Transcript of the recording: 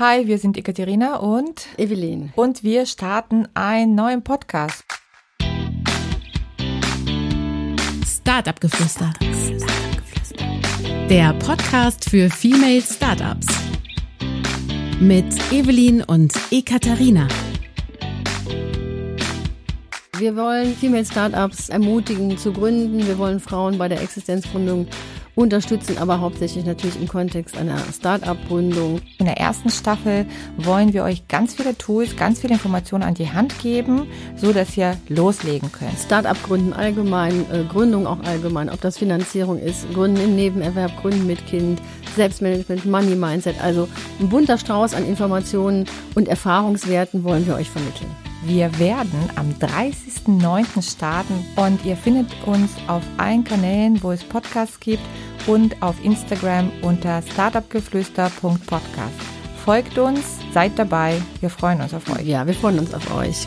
Hi, wir sind Ekaterina und Evelyn. Und wir starten einen neuen Podcast. Startup Geflüster. Der Podcast für Female Startups. Mit Evelyn und Ekaterina. Wir wollen Female Startups ermutigen zu gründen. Wir wollen Frauen bei der Existenzgründung unterstützen, aber hauptsächlich natürlich im Kontext einer Start-up-Gründung. In der ersten Staffel wollen wir euch ganz viele Tools, ganz viele Informationen an die Hand geben, so dass ihr loslegen könnt. Start-up-Gründen allgemein, äh, Gründung auch allgemein, ob das Finanzierung ist, Gründen im Nebenerwerb, Gründen mit Kind, Selbstmanagement, Money Mindset, also ein bunter Strauß an Informationen und Erfahrungswerten wollen wir euch vermitteln. Wir werden am 30.09. starten und ihr findet uns auf allen Kanälen, wo es Podcasts gibt und auf Instagram unter startupgeflüster.podcast. Folgt uns, seid dabei, wir freuen uns auf euch. Ja, wir freuen uns auf euch.